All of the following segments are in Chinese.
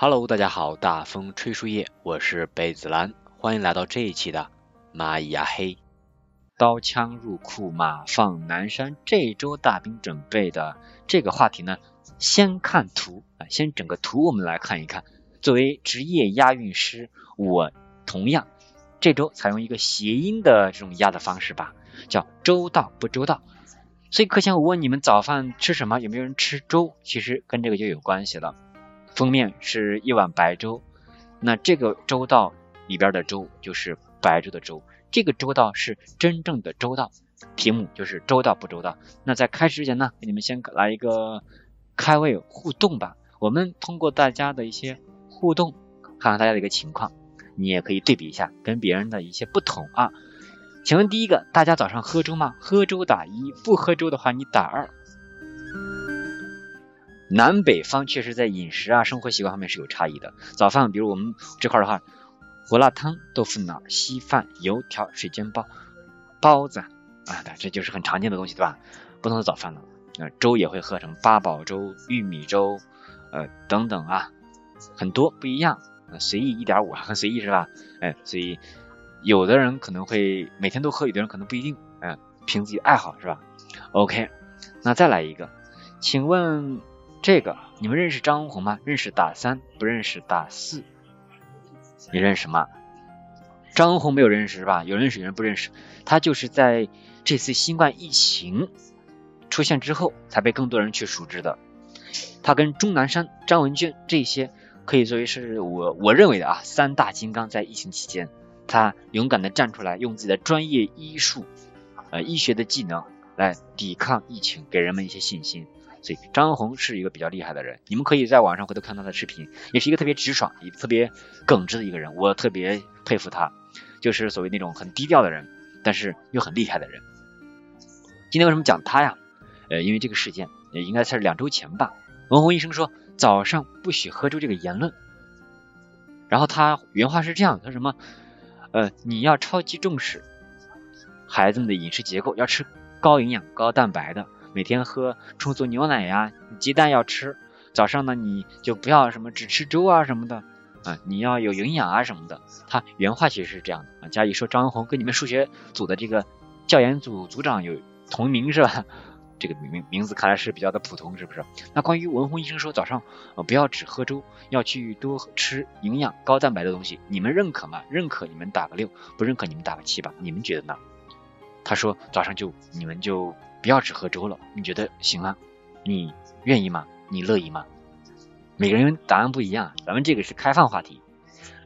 Hello，大家好，大风吹树叶，我是贝子兰，欢迎来到这一期的蚂蚁呀黑，刀枪入库，马放南山。这周大兵准备的这个话题呢，先看图啊，先整个图我们来看一看。作为职业押韵师，我同样这周采用一个谐音的这种押的方式吧，叫周到不周到。所以课前我问你们早饭吃什么，有没有人吃粥？其实跟这个就有关系了。封面是一碗白粥，那这个周到里边的粥就是白粥的粥，这个周到是真正的周到。题目就是周到不周到。那在开始之前呢，给你们先来一个开胃互动吧。我们通过大家的一些互动，看看大家的一个情况，你也可以对比一下跟别人的一些不同啊。请问第一个，大家早上喝粥吗？喝粥打一，不喝粥的话你打二。南北方确实在饮食啊、生活习惯方面是有差异的。早饭，比如我们这块的话，胡辣汤、豆腐脑、稀饭、油条、水煎包、包子啊，这就是很常见的东西，对吧？不同的早饭了。那粥也会喝什么八宝粥、玉米粥，呃等等啊，很多不一样。随意一点五啊，很随意是吧？哎，所以有的人可能会每天都喝，有的人可能不一定。嗯，凭自己爱好是吧？OK，那再来一个，请问。这个你们认识张文宏吗？认识打三，不认识打四。你认识吗？张文宏没有认识是吧？有认识有人不认识。他就是在这次新冠疫情出现之后，才被更多人去熟知的。他跟钟南山、张文娟这些可以作为是我我认为的啊三大金刚，在疫情期间，他勇敢的站出来，用自己的专业医术呃医学的技能来抵抗疫情，给人们一些信心。所以张文宏是一个比较厉害的人，你们可以在网上回头看他的视频，也是一个特别直爽、也特别耿直的一个人，我特别佩服他，就是所谓那种很低调的人，但是又很厉害的人。今天为什么讲他呀？呃，因为这个事件也应该是两周前吧，文宏医生说早上不许喝粥这个言论，然后他原话是这样，他说什么？呃，你要超级重视孩子们的饮食结构，要吃高营养、高蛋白的。每天喝充足牛奶呀，鸡蛋要吃。早上呢，你就不要什么只吃粥啊什么的啊，你要有营养啊什么的。他原话其实是这样的啊。嘉怡说张文宏跟你们数学组的这个教研组组长有同名是吧？这个名名字看来是比较的普通，是不是？那关于文宏医生说早上呃不要只喝粥，要去多吃营养高蛋白的东西，你们认可吗？认可你们打个六，不认可你们打个七吧？你们觉得呢？他说早上就你们就。不要只喝粥了，你觉得行吗？你愿意吗？你乐意吗？每个人答案不一样，咱们这个是开放话题，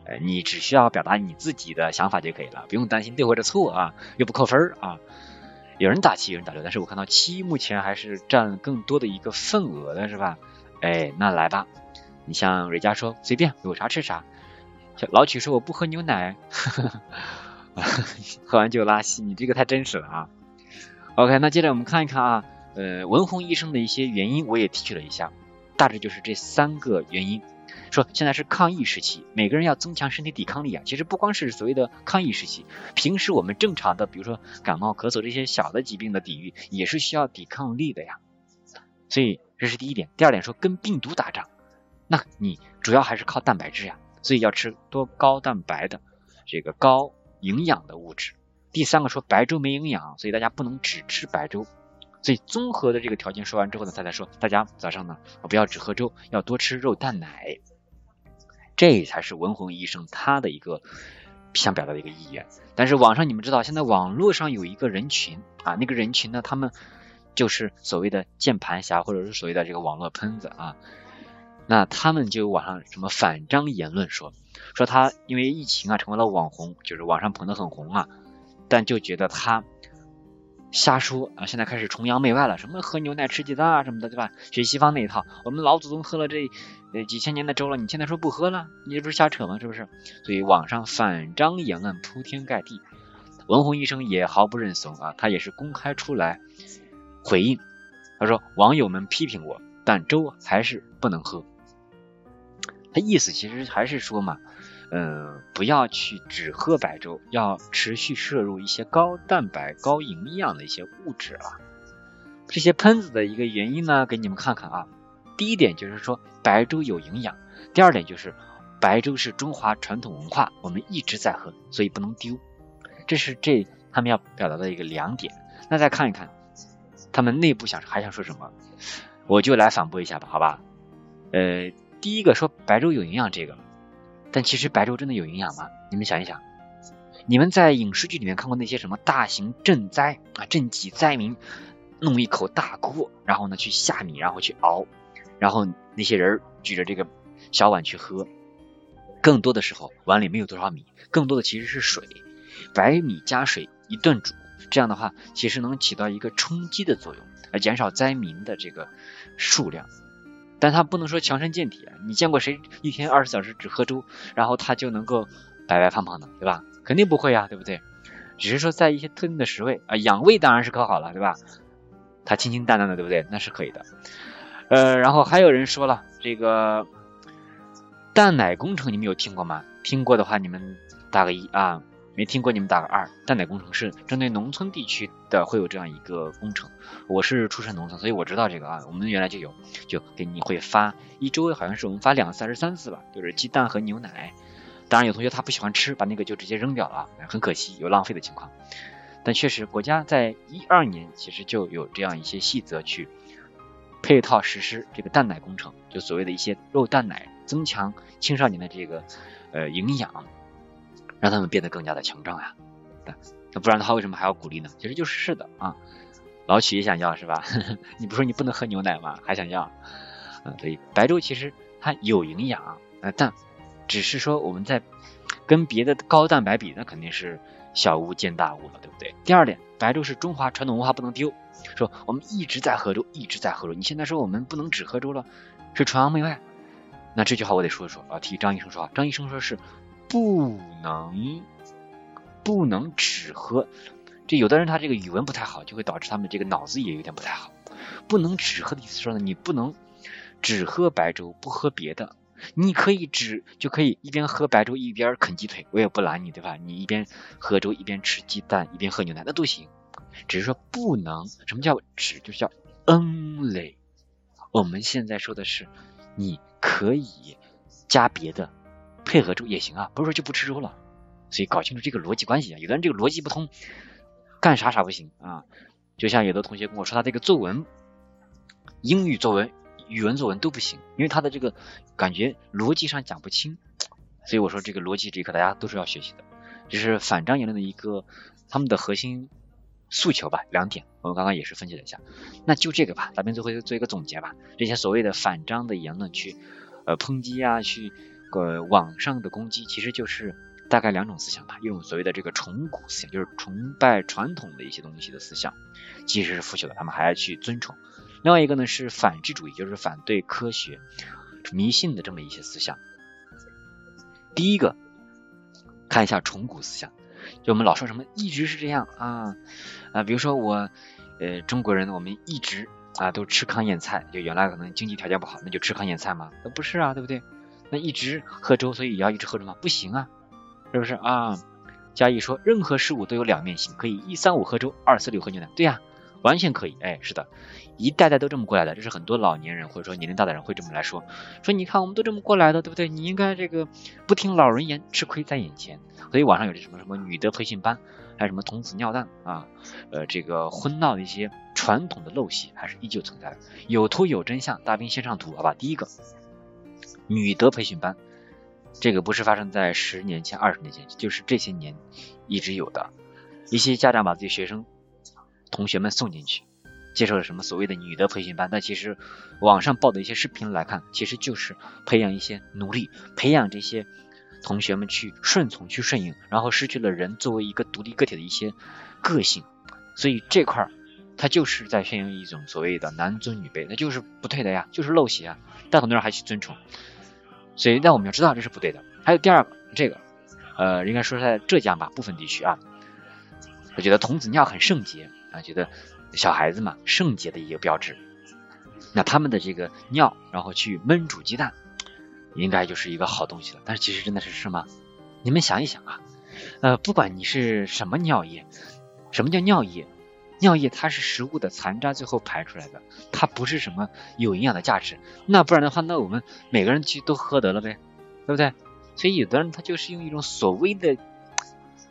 呃，你只需要表达你自己的想法就可以了，不用担心对或者错啊，又不扣分啊。有人打七，有人打六，但是我看到七目前还是占更多的一个份额的是吧？哎，那来吧，你像蕊佳说随便有啥吃啥，老曲说我不喝牛奶，喝完就拉稀，你这个太真实了啊。OK，那接着我们看一看啊，呃，文宏医生的一些原因我也提取了一下，大致就是这三个原因。说现在是抗疫时期，每个人要增强身体抵抗力啊。其实不光是所谓的抗疫时期，平时我们正常的，比如说感冒、咳嗽这些小的疾病的抵御，也是需要抵抗力的呀。所以这是第一点。第二点说跟病毒打仗，那你主要还是靠蛋白质呀，所以要吃多高蛋白的这个高营养的物质。第三个说白粥没营养，所以大家不能只吃白粥。所以综合的这个条件说完之后呢，他才说大家早上呢我不要只喝粥，要多吃肉蛋奶。这才是文宏医生他的一个想表达的一个意愿。但是网上你们知道，现在网络上有一个人群啊，那个人群呢，他们就是所谓的键盘侠或者是所谓的这个网络喷子啊。那他们就网上什么反张言论说，说他因为疫情啊成为了网红，就是网上捧得很红啊，但就觉得他瞎说啊，现在开始崇洋媚外了，什么喝牛奶吃鸡蛋啊什么的，对吧？学西方那一套，我们老祖宗喝了这呃几千年的粥了，你现在说不喝了，你这不是瞎扯吗？是不是？所以网上反张言论铺天盖地，文宏医生也毫不认怂啊，他也是公开出来回应，他说网友们批评我，但粥还是不能喝。他意思其实还是说嘛。嗯，不要去只喝白粥，要持续摄入一些高蛋白、高营养的一些物质啊。这些喷子的一个原因呢，给你们看看啊。第一点就是说白粥有营养，第二点就是白粥是中华传统文化，我们一直在喝，所以不能丢。这是这他们要表达的一个两点。那再看一看他们内部想还想说什么，我就来反驳一下吧，好吧？呃，第一个说白粥有营养这个。但其实白粥真的有营养吗？你们想一想，你们在影视剧里面看过那些什么大型赈灾啊、赈济灾民，弄一口大锅，然后呢去下米，然后去熬，然后那些人举着这个小碗去喝，更多的时候碗里没有多少米，更多的其实是水，白米加水一顿煮，这样的话其实能起到一个充饥的作用，而减少灾民的这个数量。但他不能说强身健体，你见过谁一天二十小时只喝粥，然后他就能够白白胖胖的，对吧？肯定不会呀，对不对？只是说在一些特定的食味啊，养胃当然是可好了，对吧？它清清淡淡的，对不对？那是可以的。呃，然后还有人说了，这个蛋奶工程你们有听过吗？听过的话，你们打个一啊。没听过，你们打个二。蛋奶工程是针对农村地区的，会有这样一个工程。我是出身农村，所以我知道这个啊。我们原来就有，就给你会发一周，好像是我们发两次还是三次吧，就是鸡蛋和牛奶。当然有同学他不喜欢吃，把那个就直接扔掉了，很可惜，有浪费的情况。但确实，国家在一二年其实就有这样一些细则去配套实施这个蛋奶工程，就所谓的一些肉蛋奶，增强青少年的这个呃营养。让他们变得更加的强壮呀，那不然的话，为什么还要鼓励呢？其实就是是的啊，老曲也想要是吧？你不说你不能喝牛奶吗？还想要？啊，所以白粥其实它有营养，但只是说我们在跟别的高蛋白比，那肯定是小巫见大巫了，对不对？第二点，白粥是中华传统文化，不能丢。说我们一直在喝粥，一直在喝粥，你现在说我们不能只喝粥了，是崇洋媚外。那这句话我得说一说啊，替张医生说话。张医生说是。不能，不能只喝。这有的人他这个语文不太好，就会导致他们这个脑子也有点不太好。不能只喝的意思说呢，你不能只喝白粥，不喝别的。你可以只就可以一边喝白粥一边啃鸡腿，我也不拦你，对吧？你一边喝粥一边吃鸡蛋一边喝牛奶，那都行。只是说不能，什么叫只？就是叫 only。我们现在说的是，你可以加别的。配合粥也行啊，不是说就不吃粥了，所以搞清楚这个逻辑关系啊。有的人这个逻辑不通，干啥啥不行啊。就像有的同学跟我说，他这个作文，英语作文、语文作文都不行，因为他的这个感觉逻辑上讲不清。所以我说这个逻辑这一课大家都是要学习的，这是反张言论的一个他们的核心诉求吧，两点我们刚刚也是分析了一下。那就这个吧，咱们最后做一个总结吧。这些所谓的反张的言论去呃抨击啊，去。个网上的攻击其实就是大概两种思想吧，一种所谓的这个崇古思想，就是崇拜传统的一些东西的思想，即使是腐朽的，他们还要去尊崇；另外一个呢是反智主义，就是反对科学、迷信的这么一些思想。第一个看一下崇古思想，就我们老说什么一直是这样啊啊，比如说我呃中国人，我们一直啊都吃糠咽菜，就原来可能经济条件不好，那就吃糠咽菜嘛？那不是啊，对不对？那一直喝粥，所以也要一直喝粥吗？不行啊，是不是啊？嘉义说，任何事物都有两面性，可以一三五喝粥，二四六喝牛奶。对呀，完全可以。哎，是的，一代代都这么过来的。这是很多老年人或者说年龄大的人会这么来说，说你看我们都这么过来的，对不对？你应该这个不听老人言，吃亏在眼前。所以网上有这什么什么女德培训班，还有什么童子尿蛋啊，呃，这个婚闹的一些传统的陋习还是依旧存在的。有图有真相，大兵先上图，好吧？第一个。女德培训班，这个不是发生在十年前、二十年前，就是这些年一直有的。一些家长把自己学生、同学们送进去，接受了什么所谓的女德培训班，但其实网上报的一些视频来看，其实就是培养一些奴隶，培养这些同学们去顺从、去顺应，然后失去了人作为一个独立个体的一些个性。所以这块儿，他就是在宣扬一种所谓的男尊女卑，那就是不对的呀，就是陋习啊。但很多人还去尊崇，所以但我们要知道这是不对的。还有第二个，这个呃，应该说是在浙江吧部分地区啊，我觉得童子尿很圣洁啊，觉得。小孩子嘛，圣洁的一个标志。那他们的这个尿，然后去焖煮鸡蛋，应该就是一个好东西了。但是其实真的是是吗？你们想一想啊，呃，不管你是什么尿液，什么叫尿液？尿液它是食物的残渣最后排出来的，它不是什么有营养的价值。那不然的话，那我们每个人其实都喝得了呗，对不对？所以有的人他就是用一种所谓的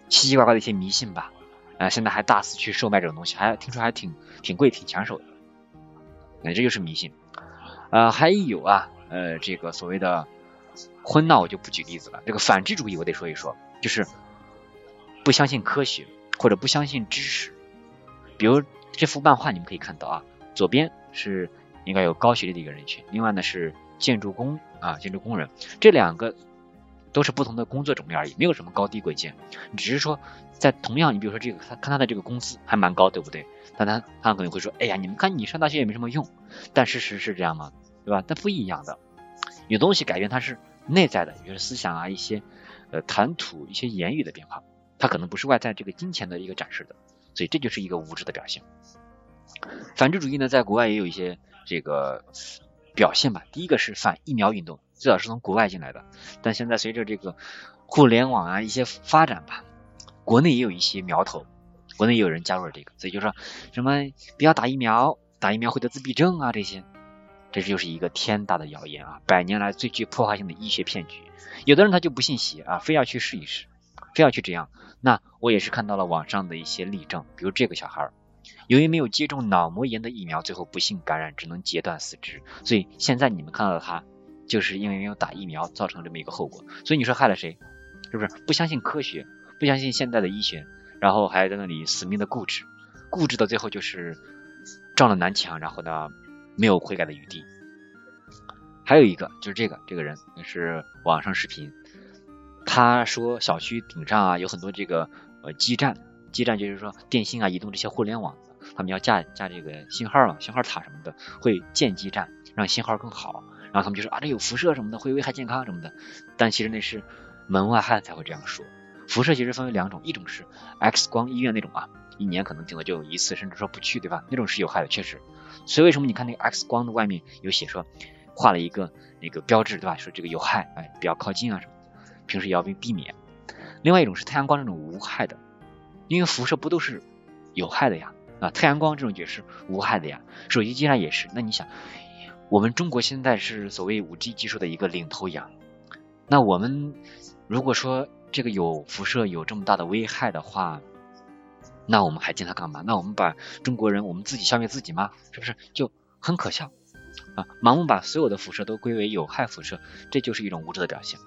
奇奇怪怪的一些迷信吧。啊，现在还大肆去售卖这种东西，还听说还挺挺贵、挺抢手的。那这就是迷信。呃，还有啊，呃，这个所谓的婚闹，我就不举例子了。这个反智主义我得说一说，就是不相信科学或者不相信知识。比如这幅漫画，你们可以看到啊，左边是应该有高学历的一个人群，另外呢是建筑工啊，建筑工人，这两个。都是不同的工作种类而已，没有什么高低贵贱，只是说在同样，你比如说这个，他看他的这个工资还蛮高，对不对？但他他可能会说，哎呀，你们看你上大学也没什么用，但事实是这样吗？对吧？但不一样的，有东西改变它是内在的，比如思想啊，一些呃谈吐、一些言语的变化，它可能不是外在这个金钱的一个展示的，所以这就是一个无知的表现。反智主义呢，在国外也有一些这个表现吧，第一个是反疫苗运动。最早是从国外进来的，但现在随着这个互联网啊一些发展吧，国内也有一些苗头，国内也有人加入了这个，所以就说什么不要打疫苗，打疫苗会得自闭症啊这些，这就是一个天大的谣言啊，百年来最具破坏性的医学骗局。有的人他就不信邪啊，非要去试一试，非要去这样。那我也是看到了网上的一些例证，比如这个小孩由于没有接种脑膜炎的疫苗，最后不幸感染，只能截断四肢。所以现在你们看到的他。就是因为没有打疫苗造成这么一个后果，所以你说害了谁？是不是不相信科学，不相信现代的医学，然后还在那里死命的固执，固执到最后就是撞了南墙，然后呢没有悔改的余地。还有一个就是这个这个人也是网上视频，他说小区顶上啊有很多这个呃基站，基站就是说电信啊、移动这些互联网，他们要架架这个信号啊、信号塔什么的，会建基站让信号更好。然后他们就说啊，这有辐射什么的，会危害健康什么的。但其实那是门外汉才会这样说。辐射其实分为两种，一种是 X 光医院那种啊，一年可能顶多就一次，甚至说不去，对吧？那种是有害的，确实。所以为什么你看那个 X 光的外面有写说，画了一个那个标志，对吧？说这个有害，哎，不要靠近啊什么，平时也要避避免。另外一种是太阳光这种无害的，因为辐射不都是有害的呀？啊，太阳光这种也是无害的呀。手机基上也是。那你想？我们中国现在是所谓五 G 技术的一个领头羊，那我们如果说这个有辐射有这么大的危害的话，那我们还进它干嘛？那我们把中国人我们自己消灭自己吗？是不是就很可笑啊？盲目把所有的辐射都归为有害辐射，这就是一种无知的表现。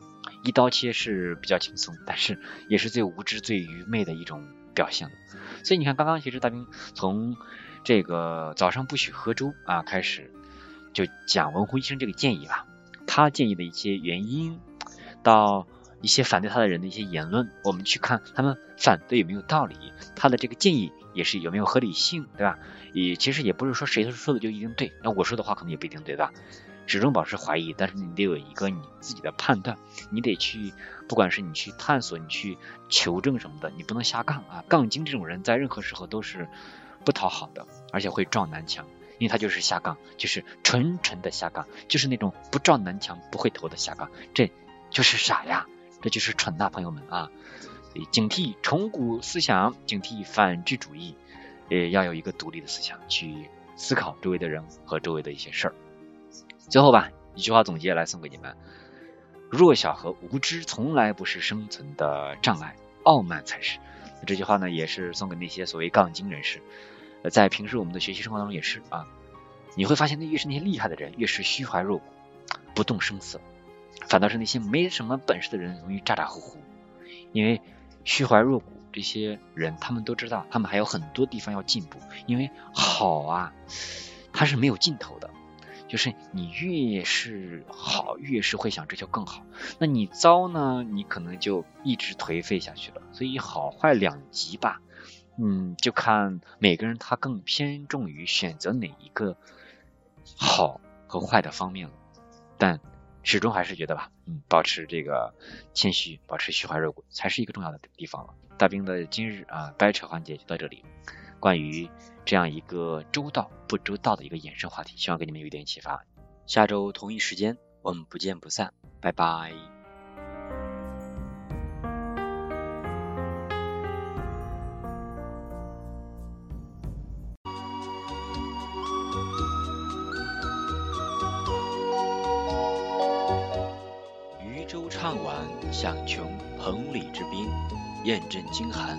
一刀切是比较轻松，但是也是最无知最愚昧的一种表现。所以你看，刚刚其实大兵从这个早上不许喝粥啊开始。就讲文湖医生这个建议吧，他建议的一些原因，到一些反对他的人的一些言论，我们去看他们反对有没有道理，他的这个建议也是有没有合理性，对吧？也其实也不是说谁说的就一定对，那我说的话可能也不一定对吧？始终保持怀疑，但是你得有一个你自己的判断，你得去，不管是你去探索，你去求证什么的，你不能瞎杠啊！杠精这种人在任何时候都是不讨好的，而且会撞南墙。因为他就是下杠，就是纯纯的下杠，就是那种不撞南墙不会投的下杠，这就是傻呀，这就是蠢呐，朋友们啊！警惕崇古思想，警惕反智主义，也要有一个独立的思想去思考周围的人和周围的一些事儿。最后吧，一句话总结来送给你们：弱小和无知从来不是生存的障碍，傲慢才是。这句话呢，也是送给那些所谓杠精人士。在平时我们的学习生活当中也是啊，你会发现那越是那些厉害的人，越是虚怀若谷，不动声色，反倒是那些没什么本事的人容易咋咋呼呼，因为虚怀若谷这些人，他们都知道，他们还有很多地方要进步，因为好啊，它是没有尽头的。就是你越是好，越是会想追求更好。那你糟呢？你可能就一直颓废下去了。所以好坏两极吧，嗯，就看每个人他更偏重于选择哪一个好和坏的方面了。但始终还是觉得吧，嗯，保持这个谦虚，保持虚怀若谷，才是一个重要的地方了。大兵的今日啊掰扯环节就到这里。关于这样一个周到不周到的一个衍生话题，希望给你们有一点启发。下周同一时间，我们不见不散，拜拜。渔舟唱晚响穷彭蠡之滨，雁阵惊寒